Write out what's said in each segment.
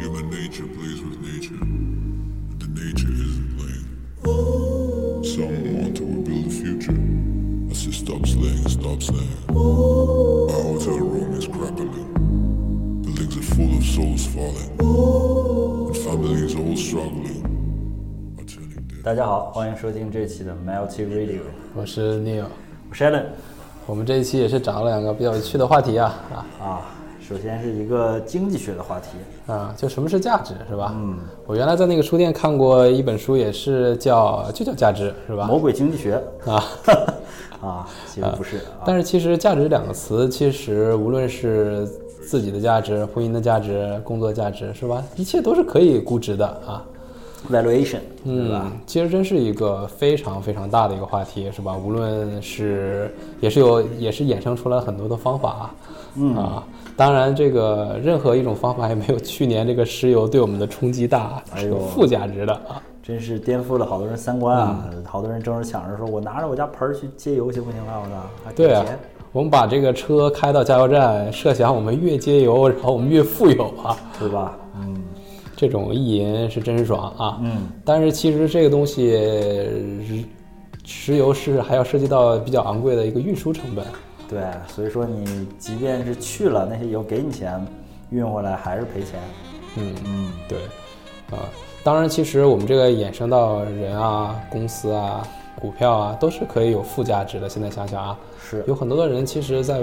Human nature plays with nature, but the nature isn't playing. Some want to rebuild the future. I say stop slaying, stop slaying. My hotel room is crackling. Buildings are full of souls falling. And families all struggling. Are turning dead. 大家好，欢迎收听这期的 Melty Radio，我是 Neil，我是 Allen 我们这一期也是找了两个比较有趣的话题啊啊啊。首先是一个经济学的话题，啊，就什么是价值是吧？嗯，我原来在那个书店看过一本书，也是叫就叫价值是吧？魔鬼经济学啊 啊，其实不是，啊但是其实价值两个词，其实无论是自己的价值、婚姻的价值、工作价值是吧？一切都是可以估值的啊。valuation？嗯，其实真是一个非常非常大的一个话题，是吧？无论是也是有也是衍生出来很多的方法，嗯啊，当然这个任何一种方法也没有去年这个石油对我们的冲击大，是有负价值的啊。真是颠覆了好多人三观啊！嗯好多人争着抢着说，我拿着我家盆儿去接油行不行啊？我操，对啊，我们把这个车开到加油站，设想我们越接油，然后我们越富有啊，对吧？嗯这种意淫是真爽啊。嗯，但是其实这个东西，石石油是还要涉及到比较昂贵的一个运输成本。对，所以说你即便是去了，那些油给你钱，运回来还是赔钱。嗯。嗯，对，啊，当然，其实我们这个衍生到人啊、公司啊、股票啊，都是可以有附加值的。现在想想啊，是有很多的人其实在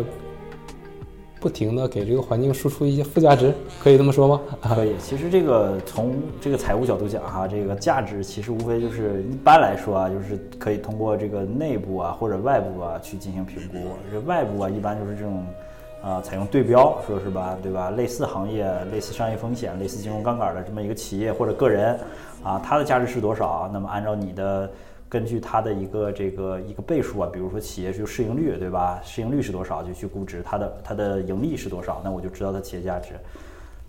不停的给这个环境输出一些附加值，可以这么说吗？可以，其实这个从这个财务角度讲哈，这个价值其实无非就是一般来说啊，就是可以通过这个内部啊或者外部啊去进行评估。这外部啊一般就是这种，啊采用对标，说是吧，对吧？类似行业、类似商业风险、类似金融杠杆的这么一个企业或者个人，啊，它的价值是多少？那么按照你的根据它的一个这个一个倍数啊，比如说企业是市盈率，对吧？市盈率是多少就去估值它的它的盈利是多少，那我就知道它企业价值。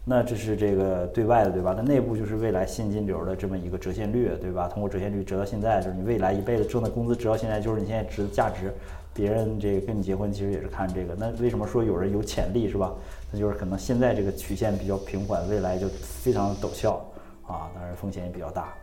那这是这个对外的，对吧？那内部就是未来现金流的这么一个折现率，对吧？通过折现率折到现在，就是你未来一辈子挣的工资折到现在，就是你现在值的价值。别人这个跟你结婚，其实也是看这个。那为什么说有人有潜力，是吧？那就是可能现在这个曲线比较平缓，未来就非常陡峭啊，当然风险也比较大。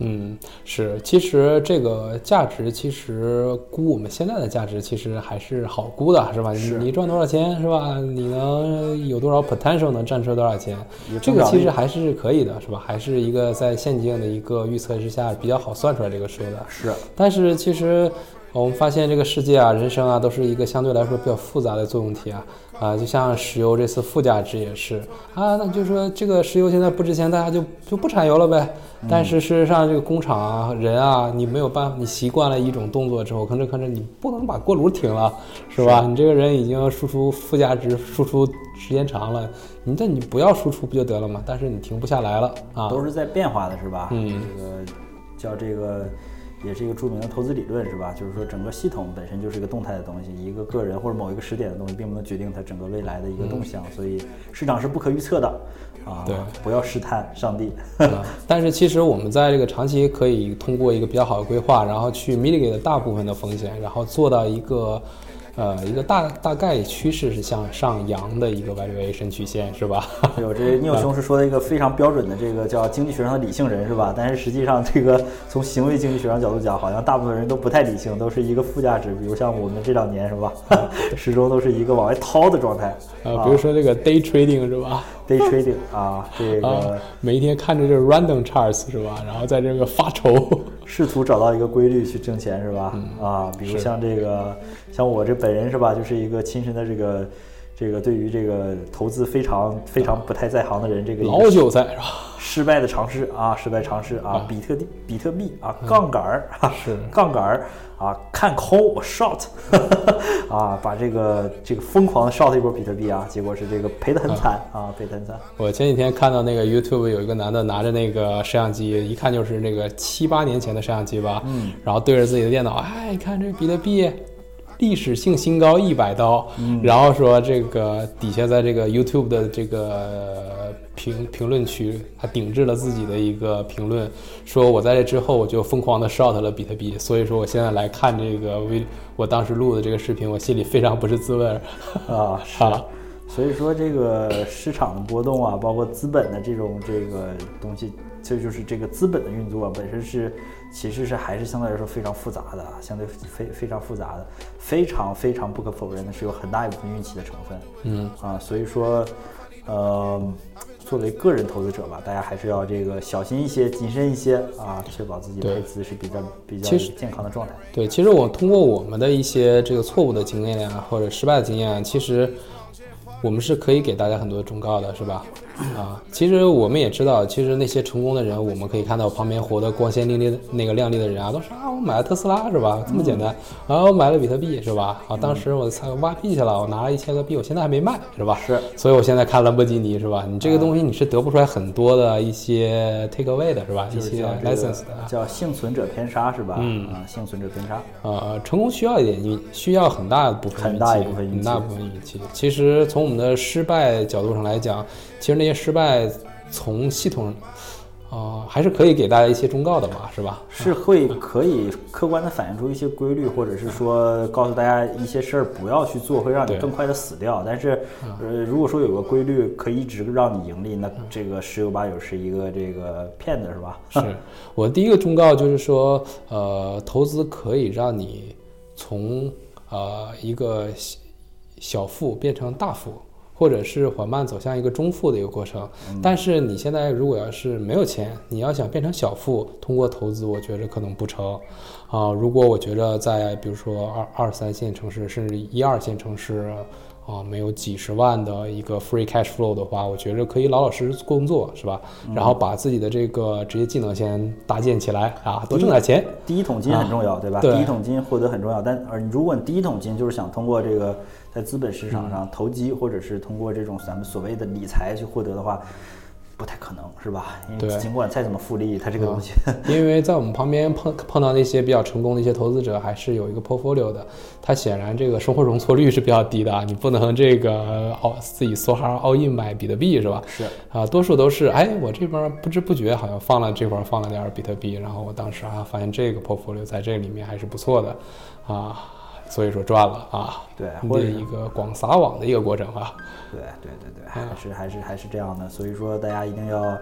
嗯，是，其实这个价值，其实估我们现在的价值，其实还是好估的，是吧？你是你赚多少钱，是吧？你能有多少 potential 能赚出多少钱？这个其实还是可以的，是吧？还是一个在现境的一个预测之下比较好算出来这个数的。是，但是其实我们发现这个世界啊、人生啊，都是一个相对来说比较复杂的作用体啊啊，就像石油这次负价值也是啊，那就是说这个石油现在不值钱，大家就就不产油了呗。但是事实上，这个工厂啊、人啊，你没有办法，你习惯了一种动作之后，吭哧吭哧，你不能把锅炉停了，是吧？你这个人已经输出负价值，输出时间长了，你这你不要输出不就得了吗？但是你停不下来了啊。都是在变化的，是吧？嗯这个叫这个，也是一个著名的投资理论，是吧？就是说整个系统本身就是一个动态的东西，一个个人或者某一个时点的东西，并不能决定它整个未来的一个动向，所以市场是不可预测的啊。对不要试探上帝。啊，但是其实我们在这个长期可以通过一个比较好的规划，然后去 mitigate 大部分的风险，然后做到一个，呃，一个大大概趋势是向上扬的一个 valuation 曲线，是吧？有这聂友兄是说的一个非常标准的这个叫经济学上的理性人，是吧？但是实际上这个从行为经济学上角度讲，好像大部分人都不太理性，都是一个负价值。比如像我们这两年，是吧？始终都是一个往外掏的状态。呃，比如说这个 day trading 是吧？day trading 啊，这个。啊，每一天看着这个 random charts 是吧？然后在这个发愁。试图找到一个规律去挣钱是吧？啊，比如像这个，像我这本人是吧，就是一个亲身的这个，这个对于这个投资非常非常不太在行的人，这个老韭菜是吧？失败的尝试啊，失败尝试啊，比特币比特币啊，杠杆儿啊，是 杠杆儿啊，看空我 short 啊，把这个这个疯狂的 short 一波比特币啊，结果是这个赔得很惨啊，赔得很惨。我前几天看到那个 YouTube 有一个男的拿着那个摄像机，一看就是那个七八年前的摄像机吧，嗯，然后对着自己的电脑，哎，你看这比特币历史性新高一百刀，然后说这个底下在这个 YouTube 的这个评评论区，他顶置了自己的一个评论，说我在这之后我就疯狂的 short 了比特币，所以说我现在来看这个微我当时录的这个视频，我心里非常不是滋味儿。啊，是。啊。所以说，这个市场的波动啊，包括资本的这种这个东西，这就是这个资本的运作本身是，其实是还是相对来说非常复杂的，相对非非常复杂的，非常非常不可否认的是有很大一部分运气的成分。嗯啊，所以说，呃，作为个人投资者吧，大家还是要这个小心一些、谨慎一些啊，确保自己对配资是比较比较健康的状态。对，其实我通过我们的一些这个错误的经验啊，或者失败的经验啊，其实我们是可以给大家很多忠告的，是吧？啊，其实我们也知道，其实那些成功的人，我们可以看到旁边活得光鲜亮丽的那个亮丽的人啊，都是啊，我买了特斯拉是吧？这么简单啊，我买了比特币是吧？啊，当时我操挖币去了，我拿了一千个币，我现在还没卖是吧？是，所以我现在看兰博基尼是吧？你这个东西你是得不出来很多的一些 take away 的是吧？一些 license 的啊。叫幸存者偏差是吧？嗯啊，幸存者偏差。啊，成功需要一点运，需要很大部分运气很大一部分运气很大部分运气。其实从我们的失败角度上来讲，其实那些失败从系统，啊、还是可以给大家一些忠告的嘛，是吧？是会可以客观的反映出一些规律，或者是说告诉大家一些事儿不要去做，会让你更快的死掉。但是，呃，如果说有个规律可以一直让你盈利，那这个十有八九是一个这个骗子，是吧？是我第一个忠告就是说，呃，投资可以让你从呃一个小小富变成大富，或者是缓慢走向一个中富的一个过程。但是你现在如果要是没有钱，你要想变成小富，通过投资，我觉着可能不成。啊、如果我觉着在比如说二二三线城市，甚至一二线城市。啊，没有几十万的一个 free cash flow 的话，我觉着可以老老实实工作，是吧？然后把自己的这个职业技能先搭建起来啊，多挣点钱。第一桶金很重要，对吧？对第一桶金获得很重要，但而如果你第一桶金就是想通过这个在资本市场上投机，或者是通过这种咱们所谓的理财去获得的话，不太可能，是吧？因为尽管再怎么复利，它这个东西，因为在我们旁边碰碰到那些比较成功的一些投资者，还是有一个 portfolio 的，他显然这个生活容错率是比较低的啊，你不能这个哦自己梭哈 all in 买比特币是吧？是啊，多数都是哎，我这边不知不觉好像放了这块儿放了点儿比特币，然后我当时啊发现这个 portfolio 在这里面还是不错的啊，所以说赚了啊，对或者一个广撒网的一个过程啊。对对对对，还是还是还是这样的，所以说大家一定要，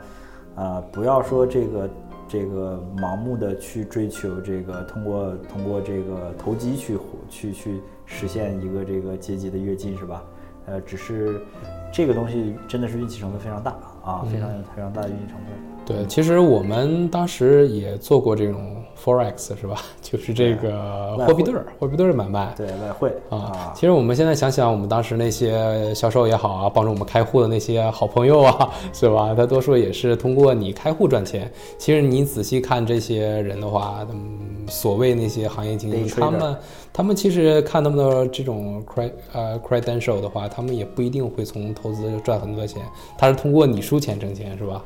呃，不要说这个这个盲目的去追求这个通过通过这个投机去去去实现一个这个阶级的跃进，是吧？呃，只是这个东西真的是运气成分非常大啊，非常非常大的运气成分。对，其实我们当时也做过这种 forex 是吧？就是这个货币对儿、货币对儿买卖。对外汇啊，其实我们现在想想，我们当时那些销售也好啊，帮助我们开户的那些好朋友啊，是吧？他多数也是通过你开户赚钱。其实你仔细看这些人的话，嗯，所谓那些行业精英，他们他们其实看他们的这种 cred 呃 credential 的话，他们也不一定会从投资赚很多钱，他是通过你输钱挣钱，是吧？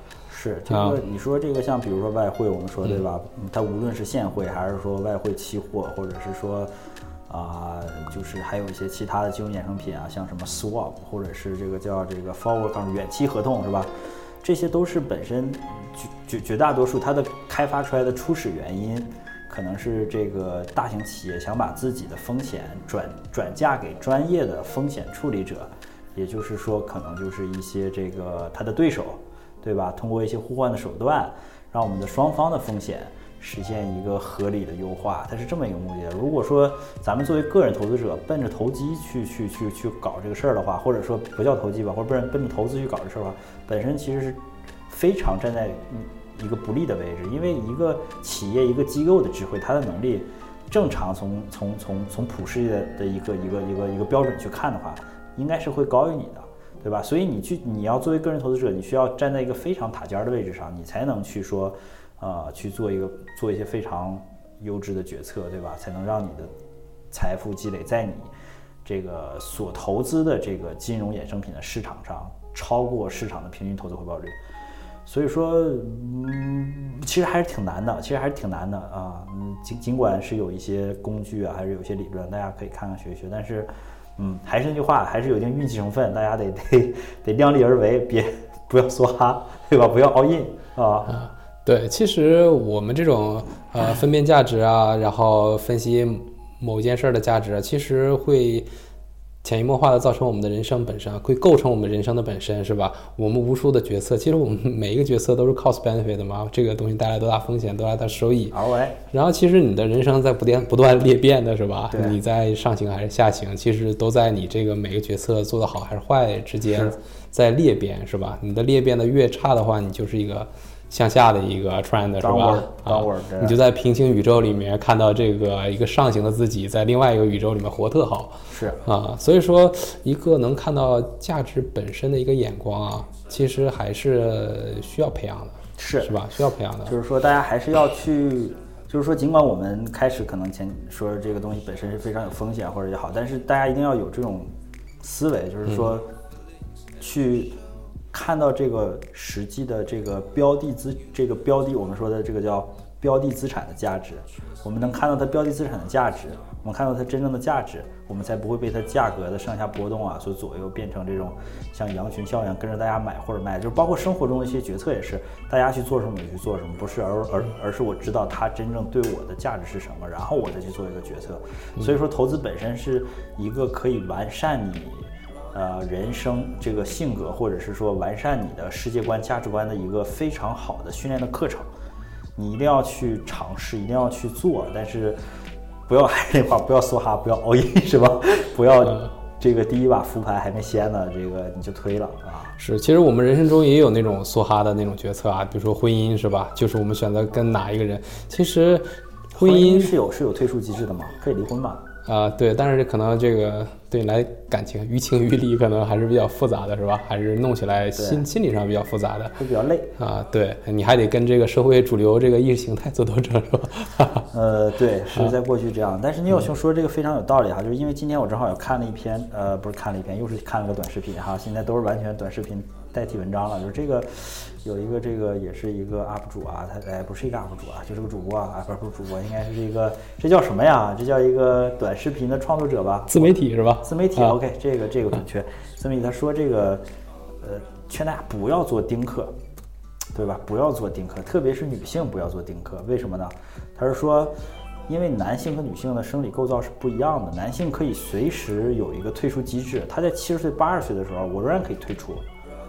是，这啊个你说这个像比如说外汇，我们说对吧？嗯它无论是现汇还是说外汇期货，或者是说啊、就是还有一些其他的金融衍生品啊，像什么 swap，或者是这个叫这个 forward 抗远期合同是吧？这些都是本身绝绝绝大多数它的开发出来的初始原因，可能是这个大型企业想把自己的风险转转嫁给专业的风险处理者，也就是说，可能就是一些这个他的对手，对吧？通过一些互换的手段，让我们的双方的风险实现一个合理的优化，它是这么一个目的。如果说咱们作为个人投资者奔着投机去去去去搞这个事儿的话，或者说不叫投机吧，或者奔奔着投资去搞这事儿的话，本身其实是非常站在一个不利的位置，因为一个企业一个机构的智慧，它的能力正常从从从从普世的的一个一个一个一个标准去看的话，应该是会高于你的。对吧？所以你去，你要作为个人投资者，你需要站在一个非常塔尖的位置上，你才能去说，呃，去做一个做一些非常优质的决策，对吧？才能让你的财富积累在你这个所投资的这个金融衍生品的市场上超过市场的平均投资回报率。所以说，嗯，其实还是挺难的，其实还是挺难的啊。嗯，尽尽管是有一些工具啊，还是有一些理论，大家可以看看学一学，但是，嗯，还是那句话，还是有一定运气成分，大家得 得得量力而为，别不要梭哈，对吧？不要 all in 啊。对，其实我们这种呃分辨价值啊，然后分析某件事儿的价值，其实会潜移默化的造成我们的人生本身，会构成我们人生的本身，是吧？我们无数的决策，其实我们 每一个决策都是 cost benefit 的嘛，这个东西带来多大风险，多大的收益。然后其实你的人生在不断不断裂变的是吧？你在上行还是下行，其实都在你这个每个决策做得好还是坏之间在裂变是吧？你的裂变的越差的话，你就是一个向下的一个 trend 是吧？啊你就在平行宇宙里面看到这个一个上行的自己，在另外一个宇宙里面活特好。是啊，所以说一个能看到价值本身的一个眼光啊，其实还是需要培养的，是是吧？需要培养的。就是说，大家还是要去，就是说，尽管我们开始可能前说这个东西本身是非常有风险或者也好，但是大家一定要有这种思维，就是说，去看到这个实际的这个标的资，这个标的我们说的这个叫标的资产的价值，我们能看到它标的资产的价值，我们看到它真正的价值，我们才不会被它价格的上下波动啊所左右，变成这种像羊群效应跟着大家买或者卖，就是包括生活中的一些决策也是，大家去做什么就去做什么，不是而而而是我知道它真正对我的价值是什么，然后我再去做一个决策。所以说，投资本身是一个可以完善你。呃，人生这个性格，或者是说完善你的世界观、价值观的一个非常好的训练的课程，你一定要去尝试，一定要去做，但是不要还是那话，不要梭哈，不要 all in 是吧？不要这个第一把复牌还没掀呢，这个你就推了啊。是，其实我们人生中也有那种梭哈的那种决策啊，比如说婚姻是吧？就是我们选择跟哪一个人，其实婚姻是有是有退出机制的嘛，可以离婚嘛？啊、对，但是可能这个对你来感情于情于理可能还是比较复杂的，是吧？还是弄起来心心理上比较复杂的会比较累。啊。对，你还得跟这个社会主流这个意识形态做斗争，是吧？呃，对，是在过去这样。但是你有兄说这个非常有道理哈，就是因为今天我正好有看了一篇，呃，不是看了一篇，又是看了个短视频哈。现在都是完全短视频代替文章了。就是这个有一个这个也是一个 UP 主啊，他哎不是一个 UP 主啊，就是个主播啊，啊不是不是主播，应该是一个这叫什么呀？这叫一个短视频的创作者吧？自媒体是吧？自媒体、啊 OK，这个这个准确。自媒体他说这个，呃，劝大家不要做丁克，对吧？不要做丁克，特别是女性不要做丁克。为什么呢？他是说，因为男性和女性的生理构造是不一样的，男性可以随时有一个退出机制。他在七十岁、八十岁的时候，我仍然可以退出。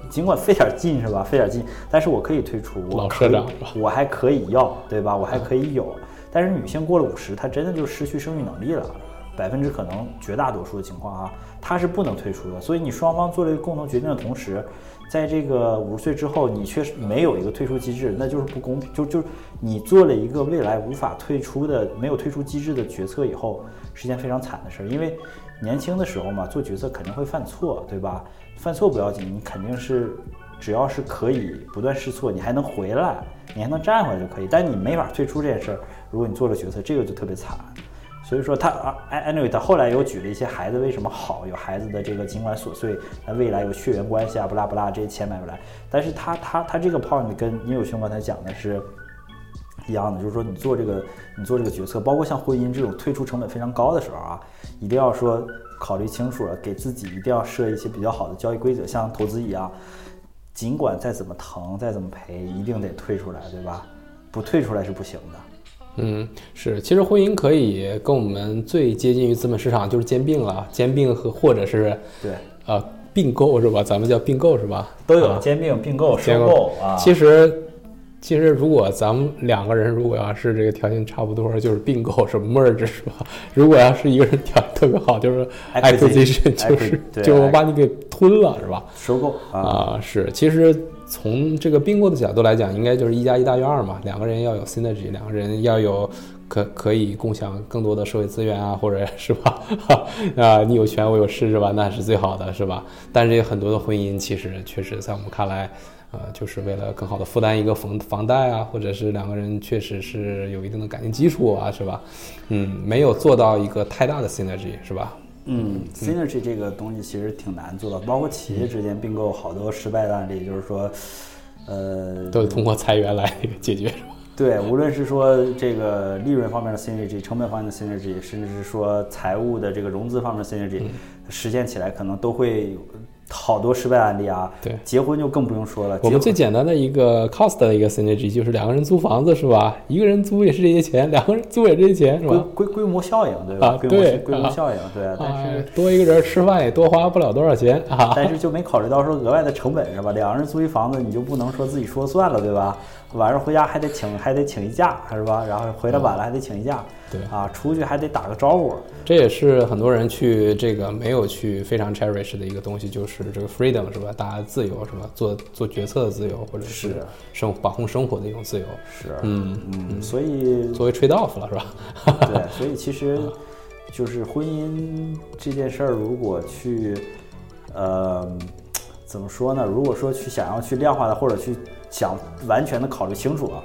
尽管费点劲是吧？费点劲，但是我可以退出，我老可以社长我还可以要，对吧？我还可以有。但是女性过了五十，她真的就失去生育能力了，百分之可能绝大多数的情况啊，她是不能退出的。所以你双方做了一个共同决定的同时，在这个五十岁之后，你却没有一个退出机制，那就是不公平。就就你做了一个未来无法退出的、没有退出机制的决策以后，是件非常惨的事儿。因为年轻的时候嘛，做决策肯定会犯错，对吧？犯错不要紧，你肯定是只要是可以不断试错，你还能回来，你还能站回来就可以。但你没法退出这件事儿，如果你做了决策，这个就特别惨。所以说他啊，anyway，他后来又举了一些孩子为什么好，有孩子的这个尽管琐碎，那未来有血缘关系啊，不拉不拉，这些钱买不来。但是他他他这个 point 跟聂有兄刚才讲的是一样的，就是说你做这个你做这个决策，包括像婚姻这种退出成本非常高的时候啊，一定要说考虑清楚了，给自己一定要设一些比较好的交易规则，像投资一样，尽管再怎么疼再怎么赔，一定得退出来，对吧？不退出来是不行的。嗯，是，其实婚姻可以跟我们最接近于资本市场就是兼并了，兼并和或者是对，呃并购是吧？咱们叫并购是吧？都有啊兼并、并购、收购啊。其实，其实如果咱们两个人如果要是这个条件差不多，就是并购是 merge 是吧？如果要是一个人条件特别好，就是 Acquisition，acquisition，就是 acquisition，对就我把你给吞了是吧？收购啊，啊，是，其实从这个并购的角度来讲，应该就是一加一大于二嘛，两个人要有 synergy，两个人要有可可以共享更多的社会资源啊，或者是吧，啊，你有权我有势是吧？那是最好的是吧？但是有很多的婚姻其实确实在我们看来。呃，就是为了更好的负担一个房房贷啊，或者是两个人确实是有一定的感情基础啊，是吧？嗯，没有做到一个太大的 synergy，是吧？嗯，synergy 这个东西其实挺难做到，包括企业之间并购好多失败的案例，就是说，呃，都通过裁员来 解决，对，无论是说这个利润方面的 synergy、成本方面的 synergy，甚至是说财务的这个融资方面的 synergy，、实现起来可能都会好多失败案例啊。对结婚就更不用说了。我们最简单的一个 cost 的一个 synergy 就是两个人租房子是吧？一个人租也是这些钱，两个人租也这些钱是吧？规规模效应，对吧？啊规模对规模啊效应，对。但啊是，多一个人吃饭也多花不了多少钱啊。但是就没考虑到说额外的成本是吧？两个人租一房子，你就不能说自己说算了，对吧？晚上回家还得请还得请一假是吧？然后回来晚了还得请一假，对啊，出去还得打个招呼，这也是很多人去这个没有去非常 cherish 的一个东西，就是这个 freedom 是吧？大家自由是吧？做做决策的自由，或者是是生把控生活的一种自由。是，嗯，嗯，所以作为 trade off 了是吧？对，所以其实就是婚姻这件事儿，如果去，呃，怎么说呢？如果说去想要去量化的，或者去想完全的考虑清楚啊，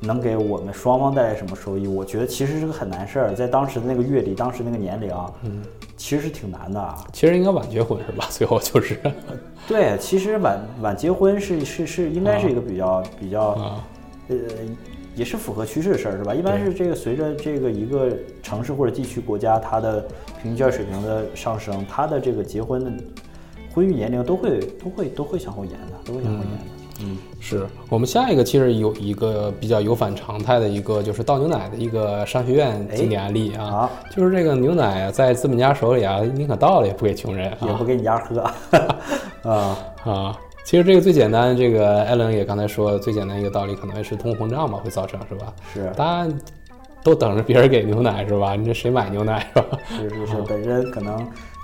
能给我们双方带来什么收益？我觉得其实是个很难事儿，在当时的那个阅历，当时那个年龄啊，嗯，其实是挺难的啊。其实应该晚结婚是吧？最后就是对，其实晚晚结婚是是是应该是一个比较比较啊，呃，也是符合趋势的事儿，是吧？一般是这个随着这个一个城市或者地区国家它的平均教育水平的上升，它的这个结婚的婚育年龄都会都会都会向后延的，都会向后延的。嗯，是我们下一个其实有一个比较有反常态的一个，就是倒牛奶的一个商学院经典案例啊，啊，就是这个牛奶在资本家手里啊，宁可倒了也不给穷人啊，也不给你家喝 啊，啊。其实这个最简单，这个艾伦也刚才说，最简单一个道理可能是通货膨胀嘛，会造成是吧？是大家都等着别人给牛奶是吧？你这谁买牛奶是吧？是是是，本身可能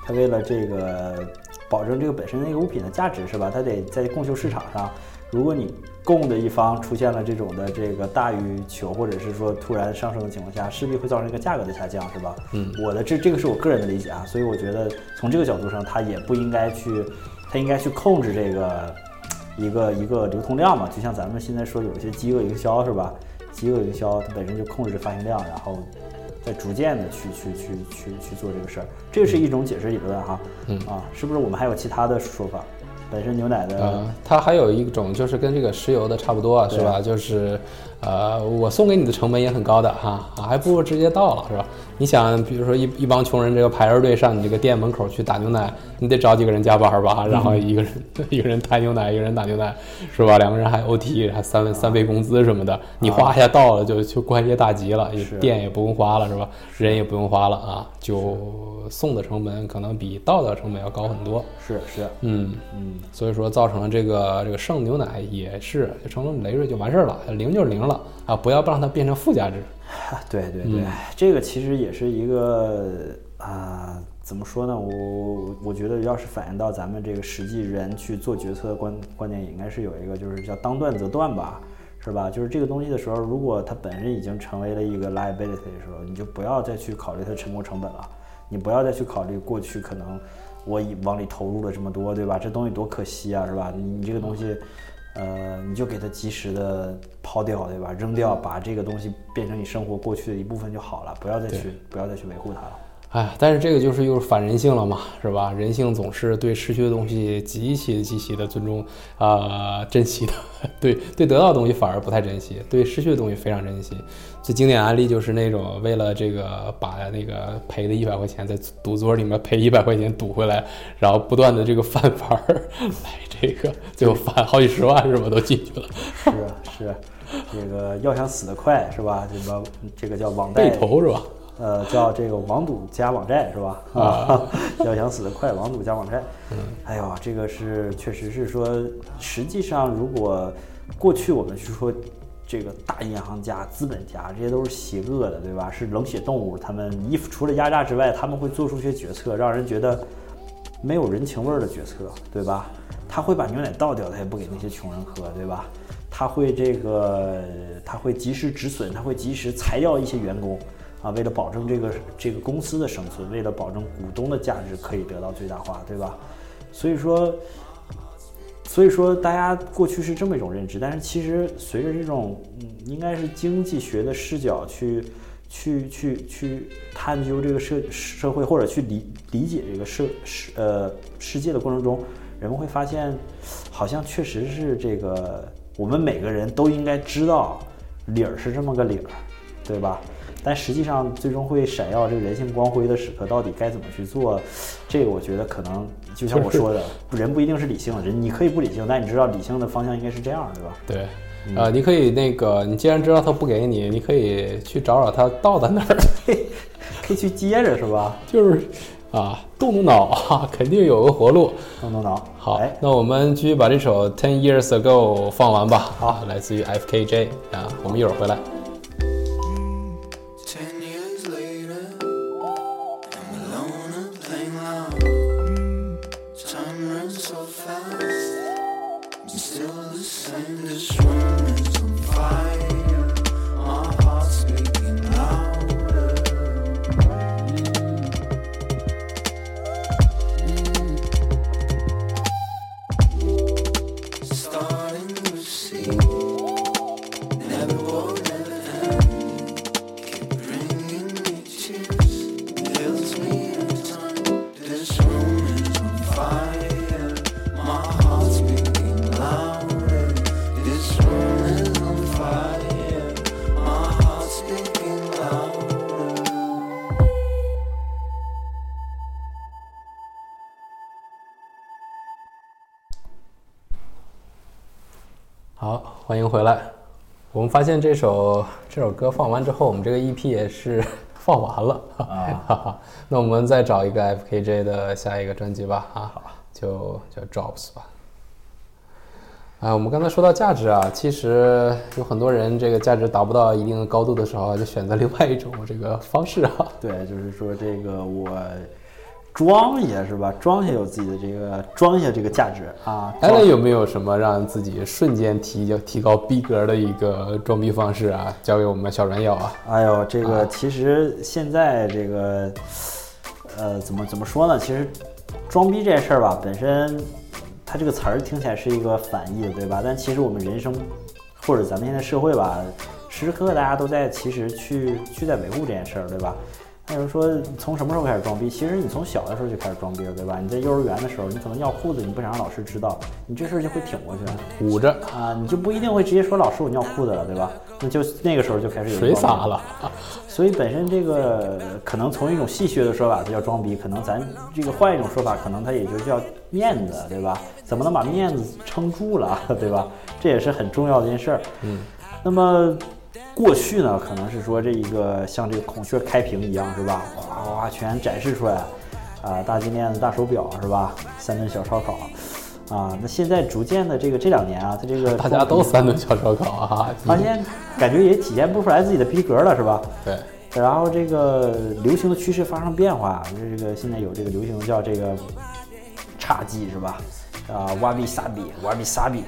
他为了这个保证这个本身那个物品的价值，是吧？它得在供求市场上，如果你供的一方出现了这种的这个大于求，或者是说突然上升的情况下，势必会造成一个价格的下降，是吧？嗯，我的这这个是我个人的理解啊，所以我觉得从这个角度上，它也不应该去，它应该去控制这个一个一个流通量嘛，就像咱们现在说有一些饥饿营销是吧？饥饿营销它本身就控制发行量，然后再逐渐的去去去去去做这个事儿，这是一种解释理论哈。嗯啊，是不是我们还有其他的说法？本身牛奶的、呃，它还有一种就是跟这个石油的差不多啊，是吧？就是，呃，我送给你的成本也很高的哈啊，还不如直接倒了，是吧？你想，比如说一一帮穷人这个排着队上你这个店门口去打牛奶，你得找几个人加班吧，然后一个人、一个人抬牛奶，一个人打牛奶，是吧？两个人还 OT，还三三倍工资什么的，你哗一下到了就就关系大吉了，也是店也不用花了，是吧？人也不用花了啊，就送的成本可能比到的成本要高很多。是是，嗯，嗯，所以说造成了这个这个剩牛奶也是就成了累赘就完事儿了，零就是零了啊，不要让它变成附加值。啊对对对，嗯这个其实也是一个啊、怎么说呢？我我觉得要是反映到咱们这个实际人去做决策的观观点，也应该是有一个就是叫当断则断吧，是吧？就是这个东西的时候，如果它本身已经成为了一个 liability 的时候，你就不要再去考虑它沉没成本了，你不要再去考虑过去可能我以往里投入了这么多，对吧？这东西多可惜啊，是吧？你你这个东西。呃，你就给它及时的抛掉，对吧？扔掉，把这个东西变成你生活过去的一部分就好了，不要再去不要再去维护它了。哎，但是这个就是又是反人性了嘛，是吧？人性总是对失去的东西极其极其的尊重啊、珍惜的，对对得到的东西反而不太珍惜，对失去的东西非常珍惜。最经典案例就是那种为了这个把那个赔的一百块钱在赌桌里面赔一百块钱赌回来，然后不断的这个翻盘儿来这个，最后翻好几十万是吧？都进去了，是啊是，这个要想死得快是吧？这个这个叫网贷被，投是吧？呃，叫这个网赌加网债是吧？啊，要想死得快，网赌加网债。哎呦，这个是确实是说，实际上如果过去我们去说这个大银行家、资本家，这些都是邪恶的，对吧？是冷血动物，他们一除了压榨之外，他们会做出一些决策，让人觉得没有人情味儿的决策，对吧？他会把牛奶倒掉，他也不给那些穷人喝，对吧？他会这个，他会及时止损，他会及时裁掉一些员工，啊，为了保证这个这个公司的生存，为了保证股东的价值可以得到最大化，对吧？所以说，所以说大家过去是这么一种认知，但是其实随着这种，嗯，应该是经济学的视角去。去去去探究这个社社会，或者去理理解这个社世呃世界的过程中，人们会发现，好像确实是这个我们每个人都应该知道理儿是这么个理儿，对吧？但实际上，最终会闪耀这个人性光辉的时刻，到底该怎么去做？这个我觉得可能就像我说的，人不一定是理性的人，你可以不理性，但你知道理性的方向应该是这样，对吧？对，呃，你可以那个，你既然知道他不给你，你可以去找找他到在哪儿，可以去接着，是吧？就是啊，动动脑啊，肯定有个活路。动动脑。好哎，那我们继续把这首《Ten Years Ago》放完吧。好来自于 F.K.J 啊，我们一会儿回来。们发现这首这首歌放完之后，我们这个 EP 也是 放完了啊。那我们再找一个 FKJ 的下一个专辑吧啊，就叫 Jobs 吧。啊，我们刚才说到价值啊，其实有很多人这个价值达不到一定的高度的时候，就选择另外一种这个方式啊。对，就是说这个我装一下是吧？装一下有自己的这个装一下这个价值啊。艾伦有没有什么让自己瞬间提提高逼格的一个装逼方式啊？交给我们小软友啊。哎呦，这个其实现在这个，呃，怎么怎么说呢？其实装逼这事儿吧，本身它这个词儿听起来是一个反义的，对吧？但其实我们人生或者咱们现在社会吧，时时刻刻大家都在其实去去在维护这件事儿，对吧？那有人说从什么时候开始装逼？其实你从小的时候就开始装逼了，对吧？你在幼儿园的时候，你可能尿裤子，你不想让老师知道，你这事儿就会挺过去。捂着啊，你就不一定会直接说老师我尿裤子了，对吧？那就那个时候就开始有水洒了，所以本身这个可能从一种戏谑的说法，它叫装逼；可能咱这个换一种说法，可能它也就叫面子，对吧？怎么能把面子撑住了，对吧？这也是很重要的一件事儿。嗯，那么过去呢，可能是说这一个像这个孔雀开屏一样，是吧？哗哗哗全展示出来，啊，大金链子、大手表，是吧？三顿小烧烤。啊，那现在逐渐的这个这两年啊，它这个 大家都三顿小烧烤啊。发现感觉也体现不出来自己的逼格了，是吧？对，然后这个流行的趋势发生变化，这个现在有这个流行叫这个侘寂是吧？啊，瓦比萨比，瓦比萨比，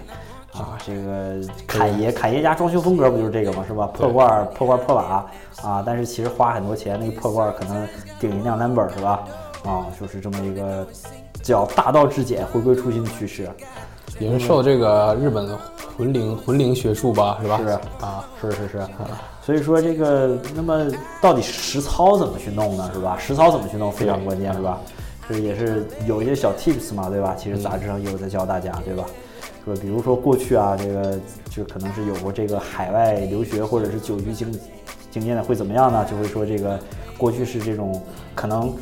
啊，这个侃爷，侃爷家装修风格不就是这个吗？是吧？破罐儿破罐儿破瓦啊，但是其实花很多钱，那个破罐儿可能顶一辆单本儿是吧？啊，就是这么一个叫大道至简，回归初心的趋势。也是受这个日本魂灵魂灵学术吧，是吧？是啊，是是是，所以说这个，那么到底实操怎么去弄呢？是吧？实操怎么去弄非常关键，是吧？这也是有一些小 tips 嘛，对吧？其实杂志上也有在教大家，对吧？说比如说过去啊，这个就可能是有过这个海外留学或者是久居经经验的会怎么样呢？就会说这个过去是这种可能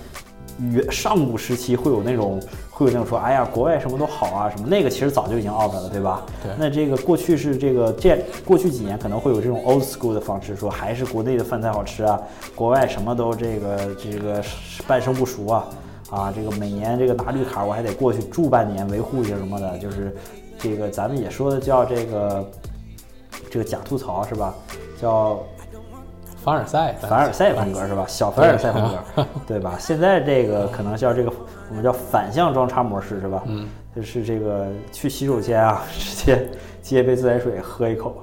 原上古时期会有那种会有那种说，哎呀，国外什么都好啊，什么那个其实早就已经 out 了，对吧？对那这个过去是这个这过去几年可能会有这种 old school 的方式，说还是国内的饭菜好吃啊，国外什么都这个这个半生不熟啊，啊，这个每年这个拿绿卡我还得过去住半年维护一下什么的，就是这个咱们也说的叫这个这个假吐槽是吧？叫凡尔赛，凡尔赛风格是吧？小凡尔赛风格，对吧？现在这个可能叫这个我们叫反向装叉模式是吧？嗯，就是这个去洗手间啊，直接接杯自来水喝一口，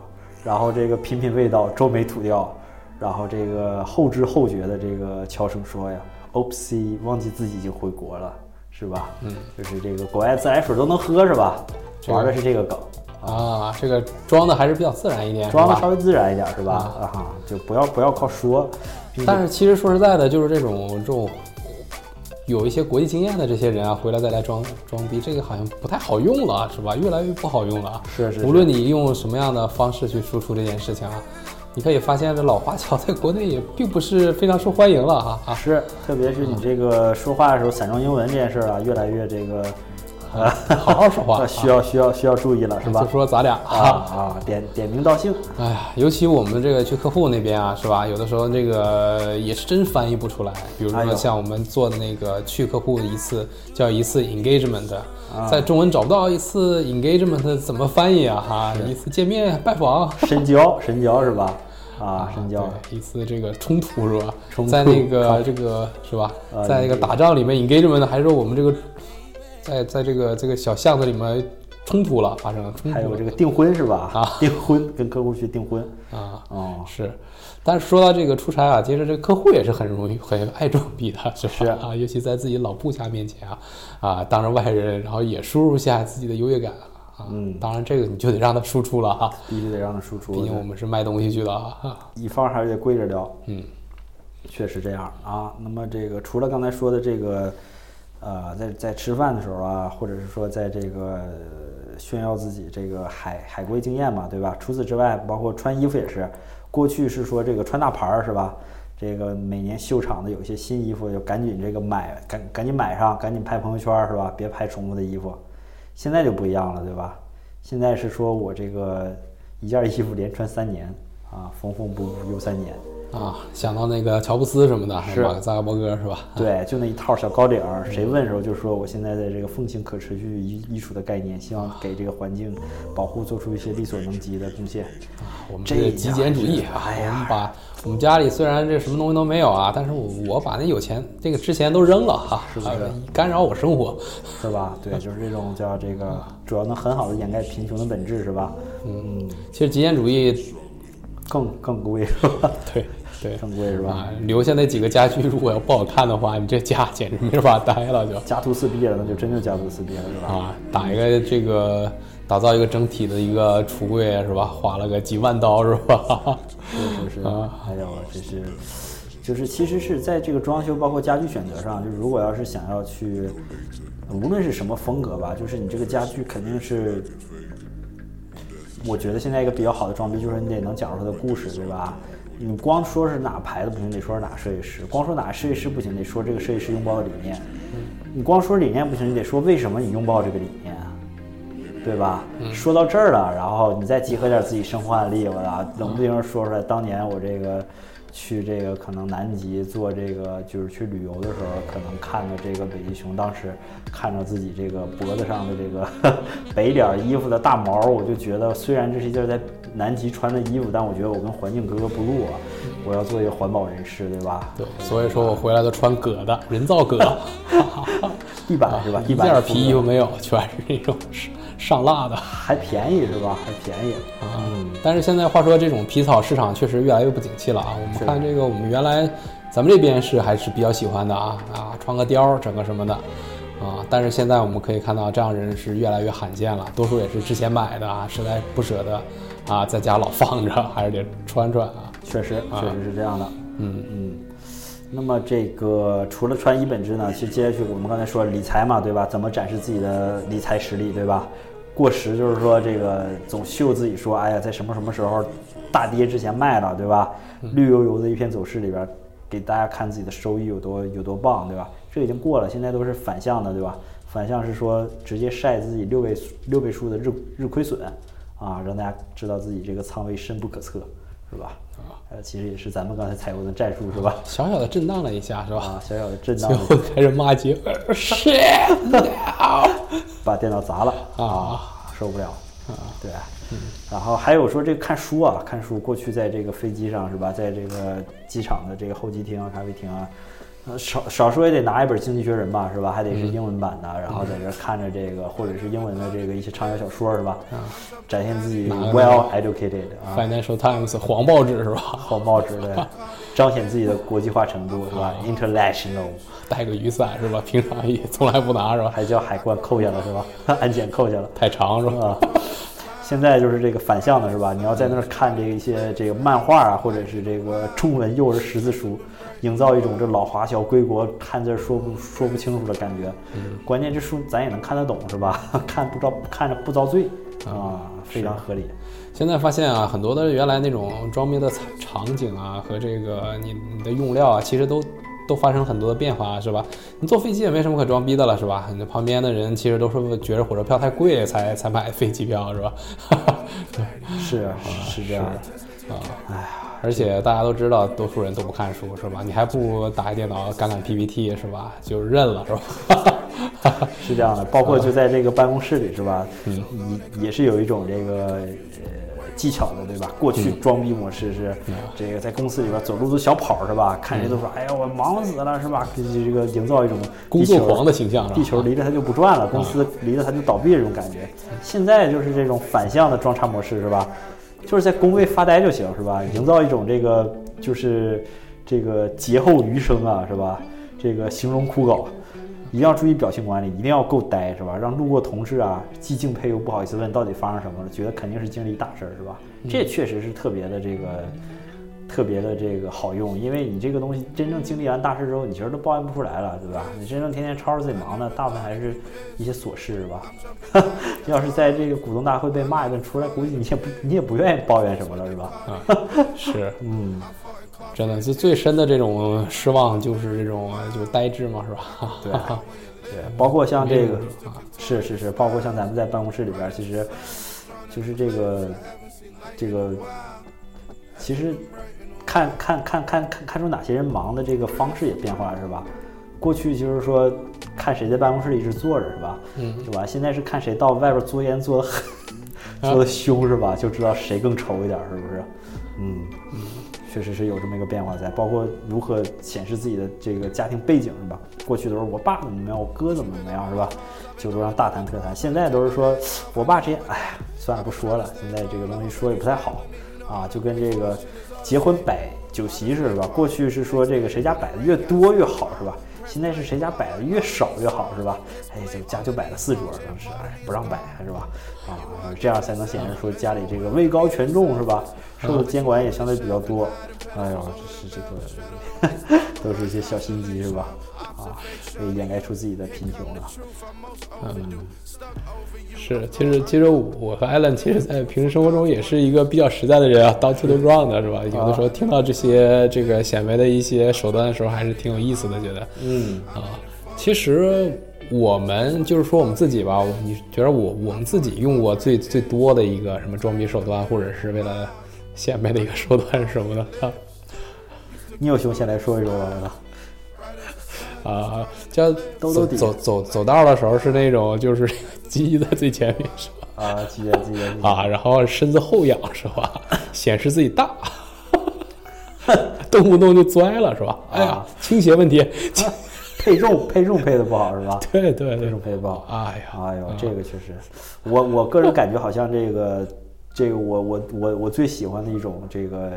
然后这个品品味道，皱眉吐掉，然后这个后知后觉的这个悄声说呀，Oopsie，忘记自己已经回国了，是吧？嗯，就是这个国外自来水都能喝是吧？这个玩的是这个梗。啊，这个装的还是比较自然一点，装的稍微自然一点是吧？啊哈，就不要不要靠说，但是其实说实在的，就是这种这种有一些国际经验的这些人啊，回来再来装装逼，这个好像不太好用了，是吧？越来越不好用了是是无论你用什么样的方式去输出这件事情啊，你可以发现这老华侨在国内也并不是非常受欢迎了哈啊。是，特别是你这个说话的时候散装英文这件事儿啊，越来越这个，呃，好好说话，需要需要需要注意了，是吧就？说咱俩啊啊，点点名道姓，哎呀，尤其我们这个去客户那边啊，是吧？有的时候这个也是真翻译不出来。比如说像我们做的那个去客户一次叫一次 engagement，、在啊中文找不到一次 engagement 怎么翻译啊？哈，一次见面拜访。深交深交是吧？啊，深交，对，一次这个冲突是吧？冲突在那个这个是吧？啊在那个打仗里面 engagement 还是说我们这个在在这个这个小巷子里面冲突了，发生了冲突了。还有这个订婚是吧？啊订婚跟客户去订婚，啊，哦，是，但是说到这个出差啊，其实这个客户也是很容易很爱装逼的，是吧？是啊，尤其在自己老部下面前啊，啊，当着外人，然后也输入下自己的优越感啊。嗯当然这个你就得让他输出了哈，必须得让他输出。毕竟我们是卖东西去的啊。乙方还是得跪着聊。嗯，确实这样啊。那么这个除了刚才说的这个，呃，在在吃饭的时候啊，或者是说在这个呃炫耀自己这个海海归经验嘛，对吧？除此之外，包括穿衣服也是，过去是说这个穿大牌儿是吧？这个每年秀场的有一些新衣服，就赶紧这个买，赶赶紧买上，赶紧拍朋友圈儿是吧？别拍重复的衣服。现在就不一样了，对吧？现在是说我这个一件衣服连穿三年啊，缝缝补补又三年。啊，想到那个乔布斯什么的，是马克扎克伯格是吧？对，就那一套小高领儿，谁问的时候就说我现在的这个奉行可持续艺艺术的概念，希望给这个环境保护做出一些力所能及的贡献。啊我们这这个极简主义啊，哎呀我们把我们家里虽然这什么东西都没有啊，但是我我把那有钱这个之前都扔了哈，是不是啊干扰我生活。是吧？对，就是这种叫这个，主要能很好的掩盖贫穷的本质，是吧？嗯，其实极简主义，更更贵是吧？对对更贵是吧？啊，留下那几个家具，如果要不好看的话，你这家简直没法待了就家徒四壁了，那就真就家徒四壁了，是吧？啊，打一个这个打造一个整体的一个橱柜是吧？花了个几万刀是吧？是是是，啊还有这是，就是其实是在这个装修包括家具选择上，就是如果要是想要去，无论是什么风格吧，就是你这个家具肯定是，我觉得现在一个比较好的装逼就是你得能讲出它的故事，对吧？你光说是哪牌子不行，得说是哪个设计师；光说哪个设计师不行，得说这个设计师拥抱的理念。你光说理念不行，你得说为什么你拥抱这个理念啊。对吧？说到这儿了，然后你再结合点自己生活案例，我操，冷不丁说出来，当年我这个去这个可能南极做这个就是去旅游的时候，可能看到这个北极熊，当时看着自己这个脖子上的这个 北脸儿衣服的大毛，我就觉得虽然这是一件在南极穿的衣服，但我觉得我跟环境格格不入啊，我要做一个环保人士，对吧？对，所以说我回来都穿革的人造革，地板是吧？地 板一板件皮衣服没有，全是那种上蜡的。还便宜是吧？还便宜嗯，但是现在话说，这种皮草市场确实越来越不景气了啊。我们看这个，我们原来咱们这边是还是比较喜欢的啊啊，穿个貂儿，整个什么的啊。但是现在我们可以看到，这样人是越来越罕见了，多数也是之前买的啊，实在不舍得啊，在家老放着，还是得穿穿啊。确实，确实是这样的。嗯嗯。那么这个除了穿衣本质呢，其实接下去我们刚才说理财嘛，对吧？怎么展示自己的理财实力，对吧？过时就是说这个总秀自己说，哎呀，在什么什么时候大跌之前卖了，对吧？绿油油的一片走势里边，给大家看自己的收益有多有多棒，对吧？这已经过了，现在都是反向的，对吧？反向是说直接晒自己六位数六位数的日日亏损，啊，让大家知道自己这个仓位深不可测，是吧？呃，其实也是咱们刚才采用的战术，是吧？小小的震荡了一下，是吧？啊，小小的震荡最，后开始骂街，shit 把电脑砸了啊，受不了啊，对。然后还有说这个看书啊，看书，过去在这个飞机上是吧，在这个机场的这个候机厅啊、咖啡厅啊，呃，少少说也得拿一本《经济学人》吧，是吧？还得是英文版的，然后在这儿看着这个，或者是英文的这个一些畅销小说是吧？展现自己 well educated 啊，Financial Times 黄报纸是吧？黄报纸的，彰显自己的国际化程度是吧？International，带个雨伞是吧？平常也从来不拿是吧？还叫海关扣下了是吧？安检扣下了。太长是吧？啊，现在就是这个反向的是吧？你要在那儿看这一些这个漫画啊，或者是这个中文幼儿识字书，营造一种这老华侨归国看字儿说不说不清楚的感觉。关键这书咱也能看得懂是吧？看不着看着不遭罪啊，非常合理。现在发现啊，很多的原来那种装逼的场场景啊，和这个你你的用料啊，其实都都发生很多的变化，是吧？你坐飞机也没什么可装逼的了，是吧？你旁边的人其实都是觉着火车票太贵才才买飞机票，是吧？对是啊，是这样的。啊，哎呀，而且大家都知道，多数人都不看书，是吧？你还不如打开电脑干干 PPT，是吧？就认了，是吧？是这样的，包括就在这个办公室里是吧？嗯，也也是有一种这个呃技巧的，对吧？过去装逼模式是这个在公司里边走路都小跑是吧？看谁都说，哎呀，我忙死了是吧？这这个营造一种工作狂的形象，是吧地球离着它就不转了，公司离着它就倒闭这种感觉。现在就是这种反向的装叉模式是吧？就是在工位发呆就行是吧？营造一种这个就是这个劫后余生啊是吧？这个形容枯槁。一定要注意表情管理，一定要够呆是吧？让路过同事啊既敬佩又不好意思问到底发生什么了，觉得肯定是经历大事儿是吧？这确实是特别的这个特别的这个好用，因为你这个东西真正经历完大事之后，你其实都抱怨不出来了，对吧？你真正天天吵着自己忙的，大部分还是一些琐事是吧？要是在这个股东大会被骂一顿出来，估计你也不你也不愿意抱怨什么了是吧？啊，是，嗯，真的，就最深的这种失望就是这种就是呆滞嘛，是吧？对对，包括像这个啊，是是是，包括像咱们在办公室里边，其实就是这个这个，其实看看看看看看出哪些人忙的这个方式也变化了，是吧？过去就是说看谁在办公室里一直坐着，是吧？嗯是吧？现在是看谁到外边作烟做的狠，啊做的凶，是吧？就知道谁更愁一点儿，是不是？嗯，确实是有这么一个变化在，包括如何显示自己的这个家庭背景，是吧？过去都是我爸怎么怎么样，我哥怎么怎么样，是吧？酒桌上大谈特谈，现在都是说我爸这些，哎呀，算了，不说了。现在这个东西说也不太好啊，就跟这个结婚摆酒席，是吧？过去是说这个谁家摆的越多越好，是吧？现在是谁家摆的越少越好，是吧？哎，这家就摆了四桌，当时哎不让摆，是吧？啊，这样才能显示说家里这个位高权重，是吧？受的监管也相对比较多。哎呦，这是这个 都是一些小心机，是吧？啊，可以掩盖出自己的贫穷了。嗯，是，其实其实我和艾伦其实，在平时生活中也是一个比较实在的人啊，down to the ground 的是吧？有的时候听到这些这个显摆的一些手段的时候，还是挺有意思的，觉得嗯啊，其实我们就是说我们自己吧，我你觉得我我们自己用过最最多的一个什么装逼手段，或者是为了显摆的一个手段是什么呢？啊你有熊先来说一说吧。啊，叫走走走走道的时候是那种就是鸡在最前面是吧？啊，记得记得记得啊，然后身子后仰是吧？显示自己大，动不动就摔了是吧？哎呀啊，倾斜问题，配重配重配的不好是吧？对对对配重，配的不好。哎呀，哎呦，这个确实，我我个人感觉好像这个这个我我我我最喜欢的一种这个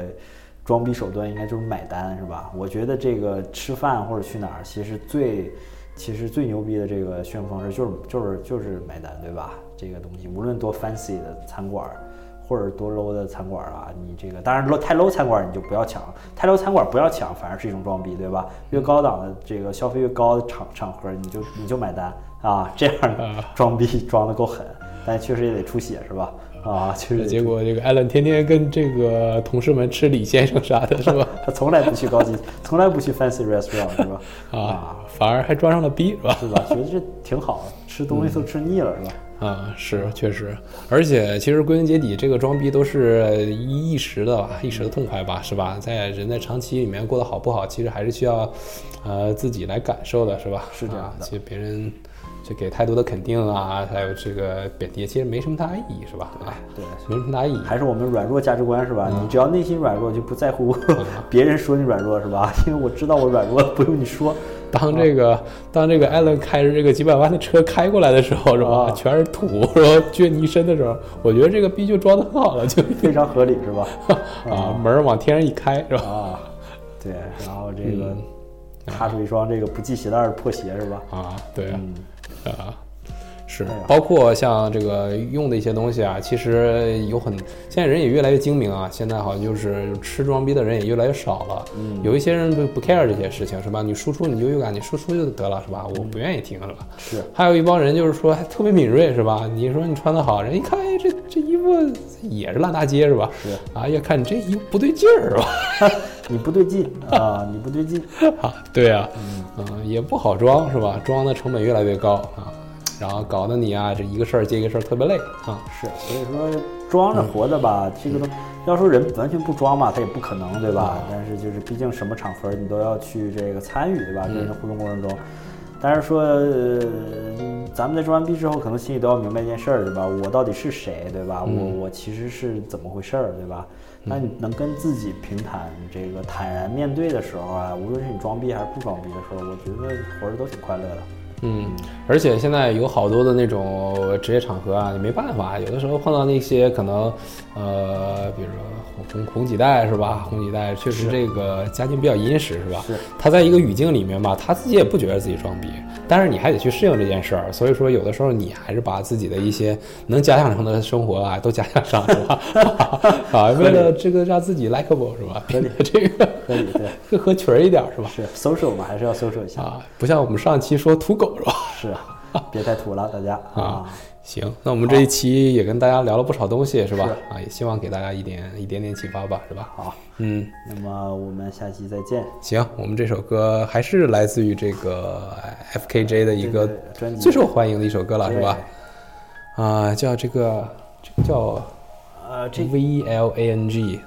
装逼手段，应该就是买单是吧？我觉得这个吃饭或者去哪儿，其实最其实最牛逼的这个炫富方式就是就是就是买单，对吧？这个东西无论多 fancy 的餐馆儿。或者多 low 的餐馆儿啊，你这个当然 low 太 low 餐馆儿你就不要抢，太 low 餐馆儿不要抢，反而是一种装逼，对吧？越高档的这个消费越高的场场合，你就你就买单啊，这样的装逼装的够狠，但确实也得出血是吧？啊，确实结果这个艾伦天天跟这个同事们吃李先生啥的是吧？他从来不去高级，从来不去 fancy restaurant 是吧？啊，反而还装上了逼是吧？是吧？觉得这挺好，吃东西都吃腻了是吧？啊，是确实，而且其实归根结底，这个装逼都是一一时的吧，一时的痛快吧，是吧？在人在长期里面过得好不好，其实还是需要，呃，自己来感受的，是吧？是这样的啊其实别人就给太多的肯定啊，还有这个贬低，其实没什么太大意义，是吧？对，对。没什么太大意义。还是我们软弱价值观是吧？嗯你只要内心软弱，就不在乎 别人说你软弱是吧？因为我知道我软弱，不用你说。当这个当这个艾伦开着这个几百万的车开过来的时候，是吧？啊全是土，然后撅泥身的时候，我觉得这个逼就装的很好了，就 非常合理是吧？啊，门儿往天上一开，是吧？啊，对，然后这个嗯踏出一双这个不系鞋带儿的破鞋是吧？啊，对啊，嗯，啊，是包括像这个用的一些东西啊，其实有很，现在人也越来越精明啊。现在好像就是吃装逼的人也越来越少了。嗯，有一些人不不 care 这些事情是吧？你输出你就有感，你输出就得了是吧？我不愿意听是吧？是还有一帮人就是说还特别敏锐是吧？你说你穿的好，人一看，哎，这这衣服也是烂大街是吧？是啊，一看你这衣服不对劲儿是吧？你不对劲 啊，你不对劲。啊，对啊、嗯，也不好装是吧？装的成本越来越高啊，然后搞得你啊，这一个事儿接一个事儿特别累啊。是，所以说装着活着吧，这个都要说人完全不装嘛，他也不可能，对吧？但是就是毕竟什么场合你都要去这个参与，对吧？跟人互动过程中，但是说，呃，咱们在装完逼之后，可能心里都要明白一件事儿，对吧？我到底是谁，对吧？我我其实是怎么回事儿，对吧？那你能跟自己平坦这个坦然面对的时候啊，无论是你装逼还是不装逼的时候，我觉得活着都挺快乐的。嗯，而且现在有好多的那种职业场合啊，你没办法，有的时候碰到那些可能，呃，比如说红红几代是吧？红几代确实这个家境比较殷实是吧？是他在一个语境里面吧，他自己也不觉得自己装逼，但是你还得去适应这件事儿，所以说有的时候你还是把自己的一些能假想成的生活啊都假想上是吧？啊，为了这个让自己 likable 是吧？合理这个合理，对，更合群儿一点儿是吧？是 social 嘛，还是要 social 一下。啊，不像我们上期说土狗是吧？是啊，别太土了，大家 啊。行，那我们这一期也跟大家聊了不少东西，是吧？是啊，也希望给大家一点一点点启发吧，是吧？好，嗯，那么我们下期再见。行，我们这首歌还是来自于这个 FKJ 的一个专辑最受欢迎的一首歌了，是吧？啊，叫这个这个叫呃，这 V L A N G，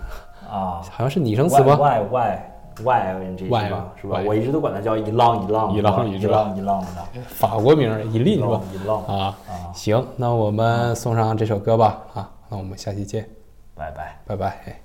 啊好像是拟声词吗？？Y Y Y N G 是吧？是吧我一直都管它叫一浪一浪，一浪一一浪一浪的。法国名儿伊利是吧？一浪啊，啊，行，那我们送上这首歌吧。啊，那我们下期见，拜拜。拜拜。哎